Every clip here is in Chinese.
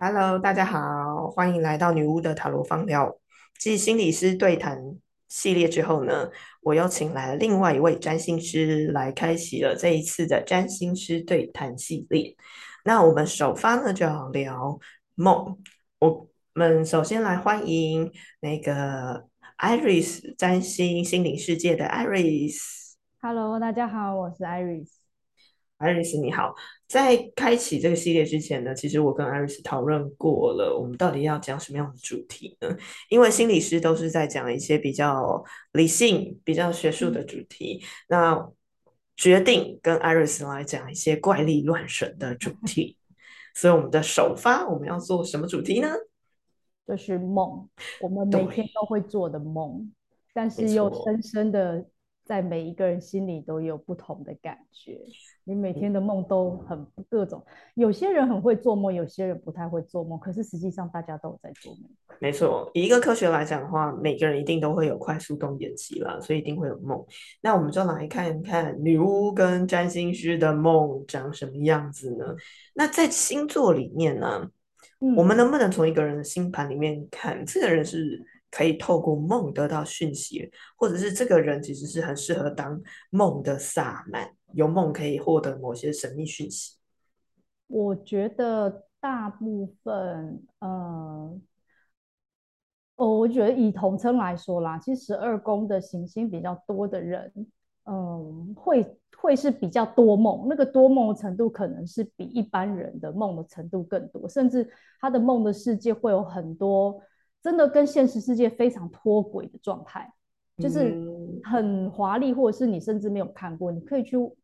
Hello，大家好，欢迎来到女巫的塔罗方疗。继心理师对谈系列之后呢，我又请来了另外一位占星师来开启了这一次的占星师对谈系列。那我们首发呢就要聊梦。我们首先来欢迎那个 Iris 占星心灵世界的 Iris。Hello，大家好，我是 Iris。艾瑞斯，你好。在开启这个系列之前呢，其实我跟艾瑞斯讨论过了，我们到底要讲什么样的主题呢？因为心理师都是在讲一些比较理性、比较学术的主题，那决定跟艾瑞斯来讲一些怪力乱神的主 题。所以我们的首发，我们要做什么主题呢？就是梦，我们每天都会做的梦，但是又深深的。在每一个人心里都有不同的感觉，你每天的梦都很各种。有些人很会做梦，有些人不太会做梦。可是实际上大家都有在做梦。没错，以一个科学来讲的话，每个人一定都会有快速动眼期啦，所以一定会有梦。那我们就来看看女巫跟占星师的梦长什么样子呢？那在星座里面呢，我们能不能从一个人的星盘里面看这个人是？可以透过梦得到讯息，或者是这个人其实是很适合当梦的萨满，有梦可以获得某些神秘讯息。我觉得大部分，呃，哦，我觉得以同称来说啦，其实十二宫的行星比较多的人，嗯，会会是比较多梦，那个多梦的程度可能是比一般人的梦的程度更多，甚至他的梦的世界会有很多。真的跟现实世界非常脱轨的状态，就是很华丽，或者是你甚至没有看过。你可以去我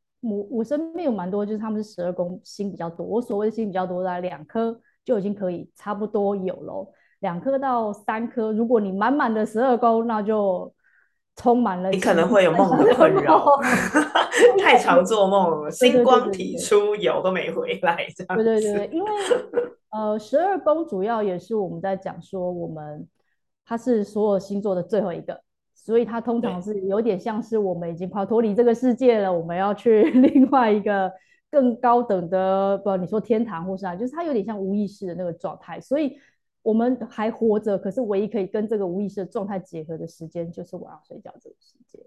我身边有蛮多，就是他们是十二宫星比较多。我所谓的星比较多的两颗就已经可以差不多有了，两颗到三颗。如果你满满的十二宫，那就充满了。你可能会有梦的困扰，太常做梦了，星光体出游都没回来，这样。对对对，因为。呃，十二宫主要也是我们在讲说，我们它是所有星座的最后一个，所以它通常是有点像是我们已经跑脱离这个世界了，我们要去 另外一个更高等的，不，你说天堂或是啊，就是它有点像无意识的那个状态，所以我们还活着，可是唯一可以跟这个无意识的状态结合的时间，就是晚上睡觉这个时间。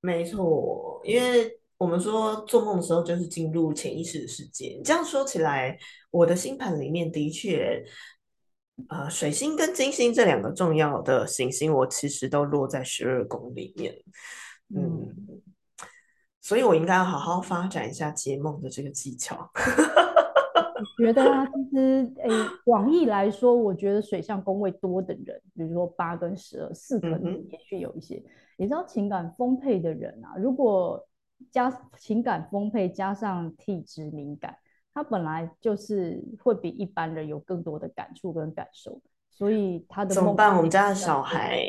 没错，因为。我们说做梦的时候就是进入潜意识的世界。这样说起来，我的星盘里面的确，呃，水星跟金星这两个重要的行星，我其实都落在十二宫里面。嗯，所以我应该要好好发展一下解梦的这个技巧。我觉得啊，其实诶，广义来说，我觉得水象宫位多的人，比如说八跟十二，四可能也许有一些。你知道情感丰沛的人啊，如果加情感丰沛，加上体质敏感，他本来就是会比一般人有更多的感触跟感受，所以他的怎么办？我们家的小孩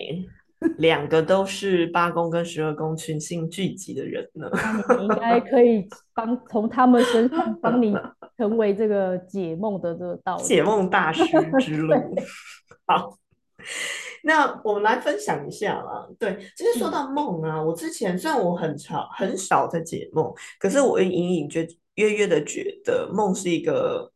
两个都是八宫跟十二宫群星聚集的人呢，你应该可以帮从他们身上 帮你成为这个解梦的这个道解梦大师之路。好。那我们来分享一下啦。对，其实说到梦啊，我之前虽然我很少很少在解梦，可是我隐隐觉约约的觉得梦是一个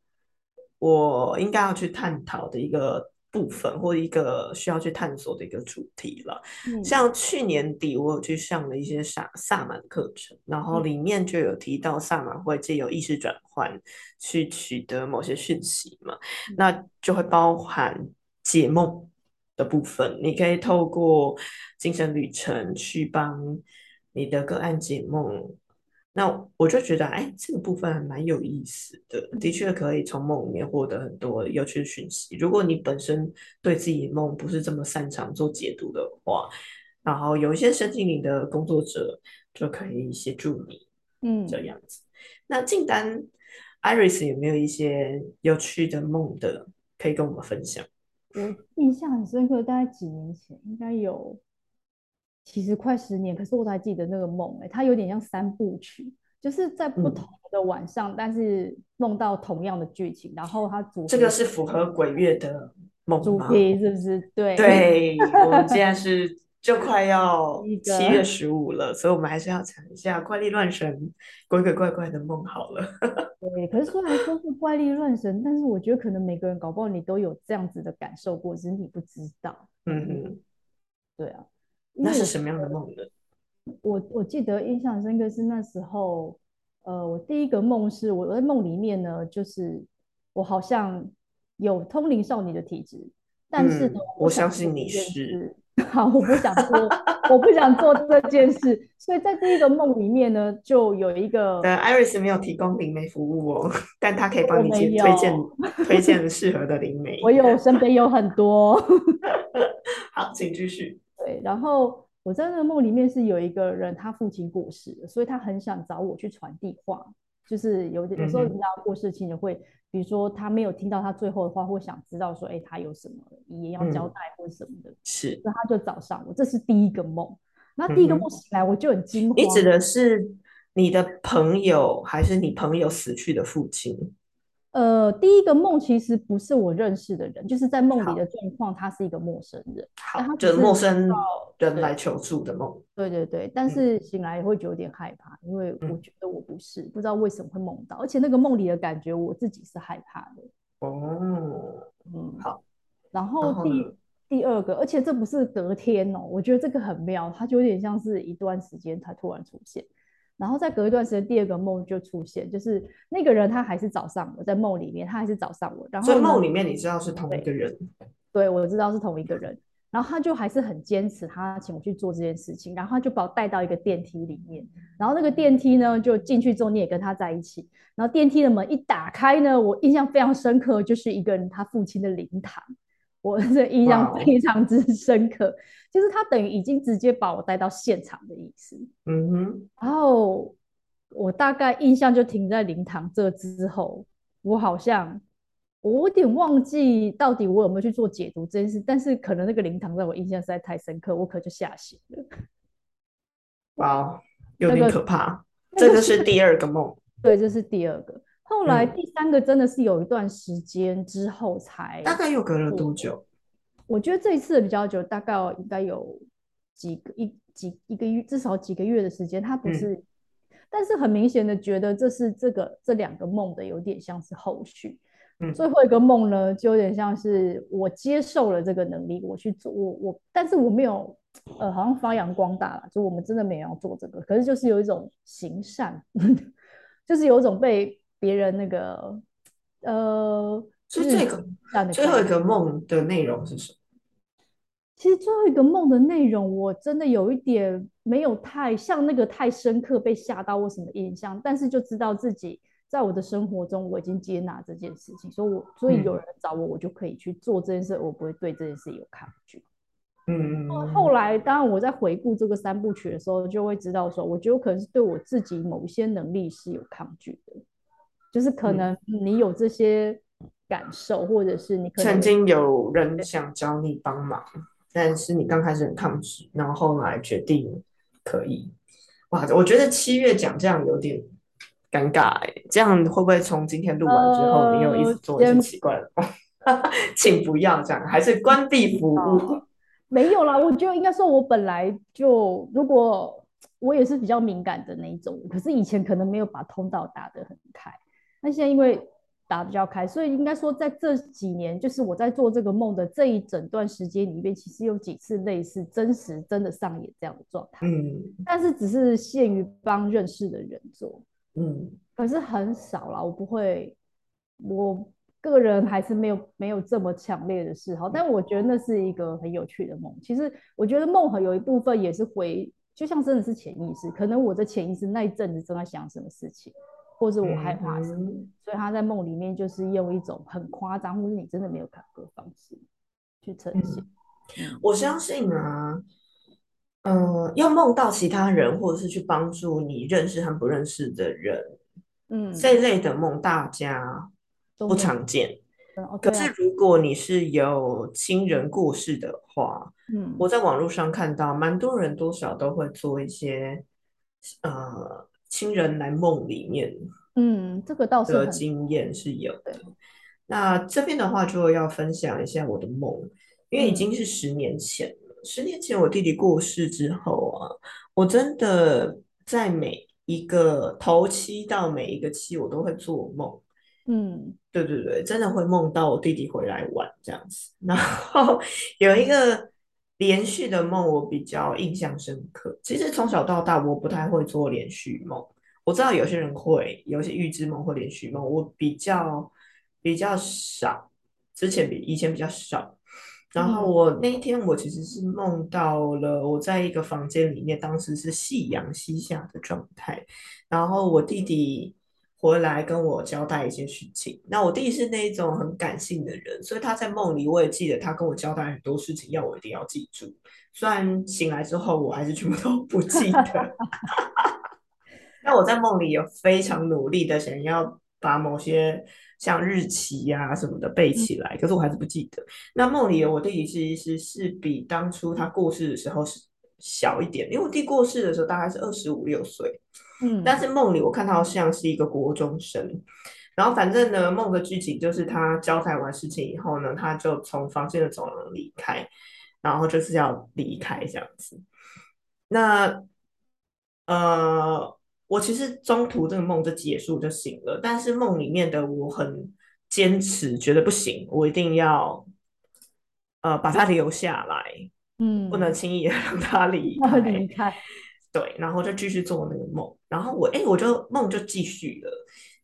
我应该要去探讨的一个部分，或一个需要去探索的一个主题了。像去年底我有去上了一些萨萨满课程，然后里面就有提到萨满会借由意识转换去取得某些讯息嘛，那就会包含解梦。的部分，你可以透过精神旅程去帮你的个案解梦。那我就觉得，哎，这个部分还蛮有意思的，的确可以从梦里面获得很多有趣的讯息。如果你本身对自己梦不是这么擅长做解读的话，然后有一些身心灵的工作者就可以协助你，嗯，这样子。那静丹，Iris 有没有一些有趣的梦的可以跟我们分享？我印象很深刻，大概几年前，应该有，其实快十年，可是我还记得那个梦，哎，它有点像三部曲，就是在不同的晚上，但是梦到同样的剧情，然后它组这个是符合鬼月的梦主题，是不是？对，对，我们现在 是就快要七月十五了，所以我们还是要讲一下怪力乱神、鬼鬼怪怪的梦好了。对，可是虽然说是怪力乱神，但是我觉得可能每个人搞不好你都有这样子的感受过，只是你不知道。嗯嗯，对啊，那是什么样的梦呢？我我记得印象深刻是那时候，呃，我第一个梦是我在梦里面呢，就是我好像有通灵少女的体质，但是呢，我相信你是。好，我不想做，我不想做这件事，所以在第一个梦里面呢，就有一个呃，Iris 没有提供灵媒服务哦，但他可以帮你推荐推荐适合的灵媒。我有 身边有很多。好，请继续。对，然后我在那个梦里面是有一个人，他父亲过世了，所以他很想找我去传递话，就是有有时候嗯哼你知道过世的亲人会，比如说他没有听到他最后的话，或想知道说，哎，他有什么遗言要交嗯代或者什么的，是所以他就找上我，这是第一个梦。那第一个梦醒来，我就很惊慌。你指的是你的朋友，还是你朋友死去的父亲？呃，第一个梦其实不是我认识的人，就是在梦里的状况，他是一个陌生人。但好，就是陌生人来求助的梦。对对对，但嗯是醒来也会有点害怕，因为我嗯觉得我不是，不知道为什么会梦到，而且那个梦里的感觉我自己是害怕的。哦，嗯，好。然然后第后第二个，而且这不是隔天哦，我觉得这个很妙，它就有点像是一段时间才突然出现，然后再隔一段时间，第二个梦就出现，就是那个人他还是找上我，在梦里面他还是找上我，然后呢所以梦里面你知道是同一个人。对，我知道是同一个人。然后他就还是很坚持，他请我去做这件事情，然后他就把我带到一个电梯里面，然后那个电梯呢，就进去之后你也跟他在一起，然后电梯的门一打开呢，我印象非常深刻，就是一个人他父亲的灵堂，我这印象非常之深刻，就是他等于已经直接把我带到现场的意思。嗯哼，然后我大概印象就停在灵堂这之后，我好像我有点忘记到底我有没有去做解读这件事，但是可能那个灵堂在我印象实在太深刻，我可就吓醒了。哇哦，有点可怕。这个是第二个梦。对，这是第二个。后来嗯第三个真的是有一段时间之后才，大概又隔了多久？我觉得这一次比较久，大概应该有几个一几一个月，至少几个月的时间。它不嗯是，但是很明显的觉得这是这个这两个梦的有点像是后续。嗯最后一个梦呢，就有点像是我接受了这个能力，我去做，我我，但是我没有，呃，好像发扬光大了，就我们真的没有要做这个，可是就是有一种行善，就是有一种被别人那个，呃，所以这个最后一个梦的内容是什么？其实最后一个梦的内容，我真的有一点没有太像那个太深刻被吓到或什么印象，但是就知道自己在我的生活中我已经接纳这件事情，所以我所以有嗯人找我，我就可以去做这件事，我不会对这件事有抗拒。嗯嗯嗯后来，当然我在回顾这个三部曲的时候，就会知道说，我觉得我可能是对我自己某一些能力是有抗拒的，就是可嗯能你有这些感受，或者是你曾经有人想找你帮忙，但是你刚开始很抗拒，然后后来决定可以。哇，我觉得七月讲这样有点尴尬哎，这样会不会从今天录完之后，你又一直做一些呃先奇怪的梦？请不要这样，还是关闭服务。没有啦，我觉得应该说，我本来就如果我也是比较敏感的那一种，可是以前可能没有把通道打得很开，那现在因为打比较开，所以应该说在这几年，就是我在做这个梦的这一整段时间里面，其实有几次类似真实真的上演这样的状态，嗯。但是只是限于帮认识的人做，嗯。可是很少啦，我不会，我个人还是没有没有这么强烈的嗜好，但我觉得那是一个很有趣的梦。其实我觉得梦很有一部分也是回，就像真的是潜意识，可能我的潜意识那一阵子正在想什么事情，或者我害怕什么，嗯所以他在梦里面就是用一种很夸张，或是你真的没有看过的方式去呈现。嗯我相信啊，呃，要梦到其他人，或者是去帮助你认识和不认识的人，嗯，这一类的梦大家不常见。可是如果你是有亲人过世的话，嗯我在网络上看到蛮多人多少都会做一些呃亲人来梦里面嗯，这个倒是的经验是有的。那这边的话就要分享一下我的梦，因为已嗯经是十年前了，十年前我弟弟过世之后啊，我真的在每一个头七到每一个七，我都会做梦。嗯，对对对，真的会梦到我弟弟回来玩这样子。然后 有一个连续的梦，我比较印象深刻。其实从小到大，我不太会做连续梦。我知道有些人会，有些预知梦或连续梦，我比较比较少。之前比以前比较少。然后我那一天，我其实是梦到了我在一个房间里面，当时是夕阳西下的状态。然后我弟弟回来跟我交代一些事情。那我弟弟是那一种很感性的人，所以他在梦里我也记得他跟我交代很多事情，要我一定要记住。虽然醒来之后我还是全部都不记得。那我在梦里有非常努力的想要把某些。像日期呀什么的背起来，可是我还是不记得。那梦里我弟弟其实是比当初他过世的时候是小一点，因为我弟过世的时候大概是二十五六岁，嗯，但是梦里我看到像是一个国中生。然后反正呢，梦的剧情就是他交代完事情以后呢，他就从房间的走廊离开，然后就是要离开这样子。那呃。我其实中途这个梦就结束就醒了，但是梦里面的我很坚持，觉得不行，我一定要呃把它留下来，嗯，不能轻易 让他离开。离开，对，然后就继续做那个梦，然后我哎，我就梦就继续了。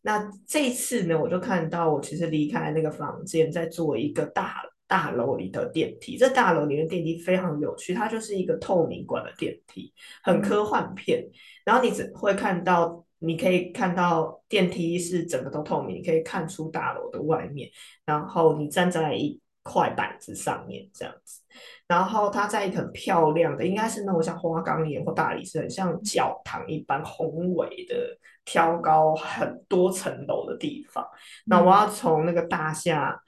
那这一次呢，我就看到我其实离开那个房间，在做一个大大楼里的电梯。这大楼里面电梯非常有趣，它就是一个透明管的电梯，很科幻片。然后你只会看到，你可以看到电梯是整个都透明，你可以看出大楼的外面。然后你站在一块板子上面这样子，然后它在一个很漂亮的，应该是那种像花岗岩或大理石，很像教堂一般宏伟的、挑高很多层楼的地方。那我要从那个大厦、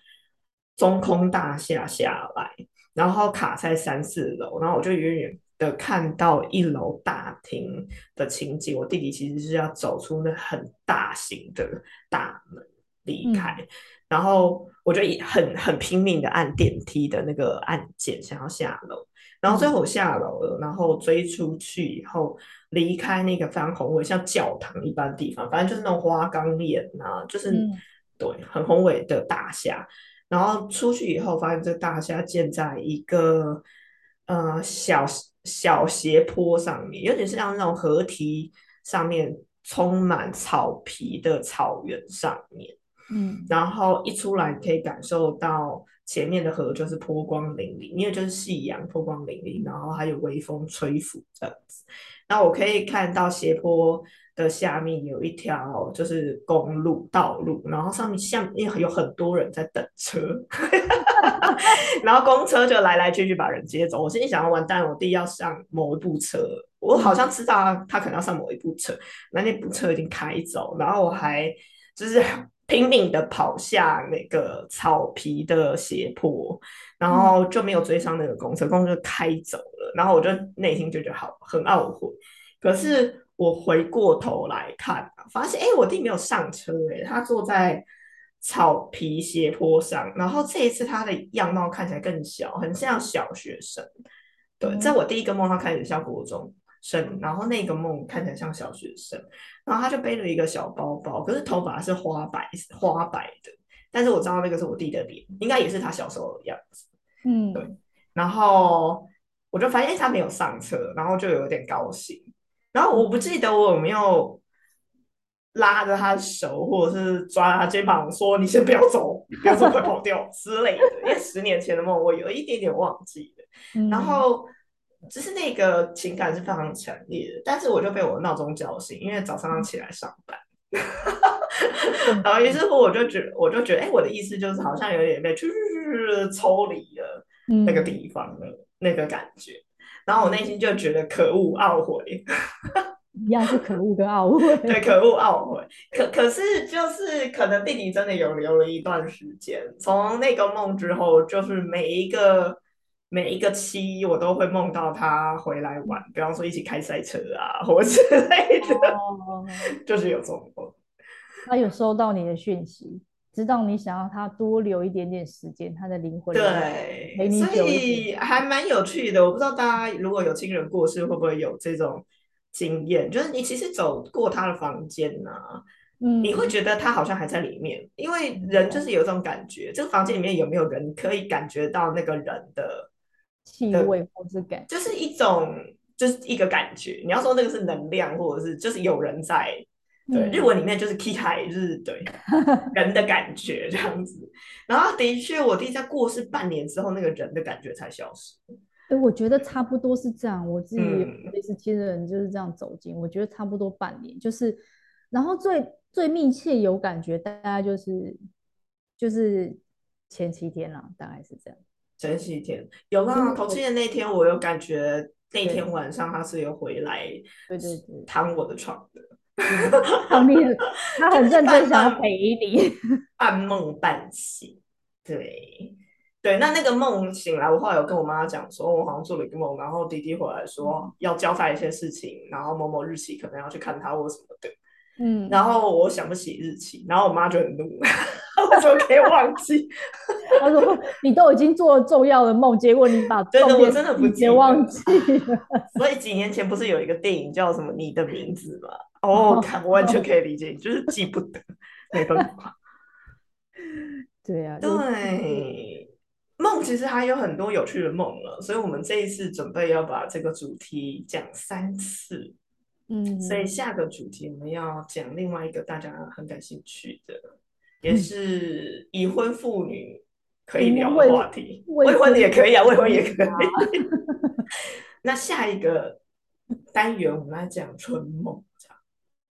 中空大厦下来，然后卡在三四楼，然后我就远远。的看到一楼大厅的情景，我弟弟其实是要走出那很大型的大门离开，然后我就很很拼命的按电梯的那个按键，想要下楼，然后最后我下楼了，然后追出去以后离开那个非常宏伟像教堂一般的地方，反正就是那种花岗岩啊，就是对很宏伟的大厦，然后出去以后发现这大厦建在一个呃小。小斜坡上面，有点像那种河堤上面充满草皮的草原上面，嗯，然后一出来可以感受到前面的河就是波光粼粼，因为就是夕阳波光粼粼，然后还有微风吹拂这样子。那我可以看到斜坡的下面有一条就是公路道路，然后上面像有很多人在等车。然后公车就来来去去把人接走，我心里想要完蛋，我弟要上某一部车，我好像知道他可能要上某一部车，那那部车已经开走，然后我还就是拼命的跑下那个草皮的斜坡，然后就没有追上那个公车，公车开走了，然后我就内心就觉得好很懊悔，可是我回过头来看，发现哎，我弟没有上车，哎，他坐在。草皮斜坡上，然后这一次他的样貌看起来更小，很像小学生。对，在我第一个梦，他开始像国中生，然后那个梦看起来像小学生，然后他就背了一个小包包，可是头发是花白花白的，但是我知道那个是我弟的脸，应该也是他小时候的样子。嗯，对。然后我就发现他没有上车，然后就有点高兴。然后我不记得我有没有。拉着他的手，或者是抓他肩膀，说：“你先不要走，不要走，快跑掉 之类的。”因为十年前的梦，我有一点点忘记了。然后，只是那个情感是非常强烈的。但是，我就被我闹钟叫醒，因为早上要起来上班。然后，于是乎，我就觉，我就觉得，哎，我的意思就是，好像有点被去抽离了那个地方的那个感觉。然后，我内心就觉得可恶、懊悔。一样是可恶跟懊悔，对，可恶懊悔。可可是就是可能弟弟真的有留了一段时间，从那个梦之后，就是每一个每一个期，我都会梦到他回来玩，比方说一起开赛车啊，或之类的，就是有这种梦。他有收到你的讯息，知道你想要他多留一点点时间，他的灵魂对，陪你所。以还蛮有趣的。我不知道大家如果有亲人过世，会不会有这种经验？就是你其实走过他的房间呢、嗯，你会觉得他好像还在里面，因为人就是有这种感觉，这个房间里面有没有人，可以感觉到那个人的，气味或是感觉，就是一种就是一个感觉。你要说那个是能量，或者是就是有人在。对，嗯日文里面就是 k i h a 就是对 人的感觉这样子。然后的确，我弟在过世半年之后，那个人的感觉才消失。哎，我觉得差不多是这样。我自己类似亲人就是这样走进，我觉得差不多半年，就是，然后最最密切有感觉，大概就是就是前七天啦，大概是这样。前几天。有啦，嗯头七的那天，我有感觉那天晚上他是有回来对对对，躺我的床的。他面他很认真想要 陪你。半梦半醒，对。对，那那个梦醒来，我后来有跟我妈讲说，我好像做了一个梦，然后弟弟回来说要交代一些事情，然后某某日期可能要去看他或什么的，嗯，然后我想不起日期，然后我妈就很怒，我怎么可以忘记？他说你都已经做了重要的梦，结果你把对的我真的不记得忘记了。所以几年前不是有一个电影叫什么《你的名字》吗？哦，看我完全可以理解，就是记不得，没办法。对啊，就是对，梦其实还有很多有趣的梦了，所以我们这一次准备要把这个主题讲三次，嗯，所以下个主题我们要讲另外一个大家很感兴趣的，也是已婚妇女可以聊的话题，未未婚的也可以啊，未未婚婚也可以。那下一个单元我们来讲春梦，这样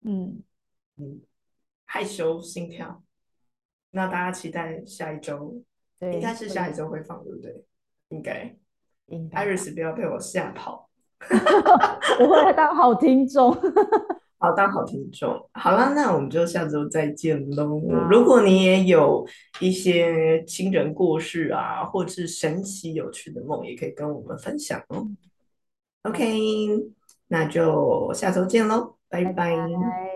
嗯，害羞心跳。那大家期待下一周，对，应该是下一周会放，对不对？应该。应该吧 Iris 不要被我吓跑，我会来当好听众。好当好听众。好了，那我们就下周再见喽。好如果你也有一些亲人过世啊，或是神奇有趣的梦，也可以跟我们分享哦。OK，那就下周见喽，拜拜拜。拜。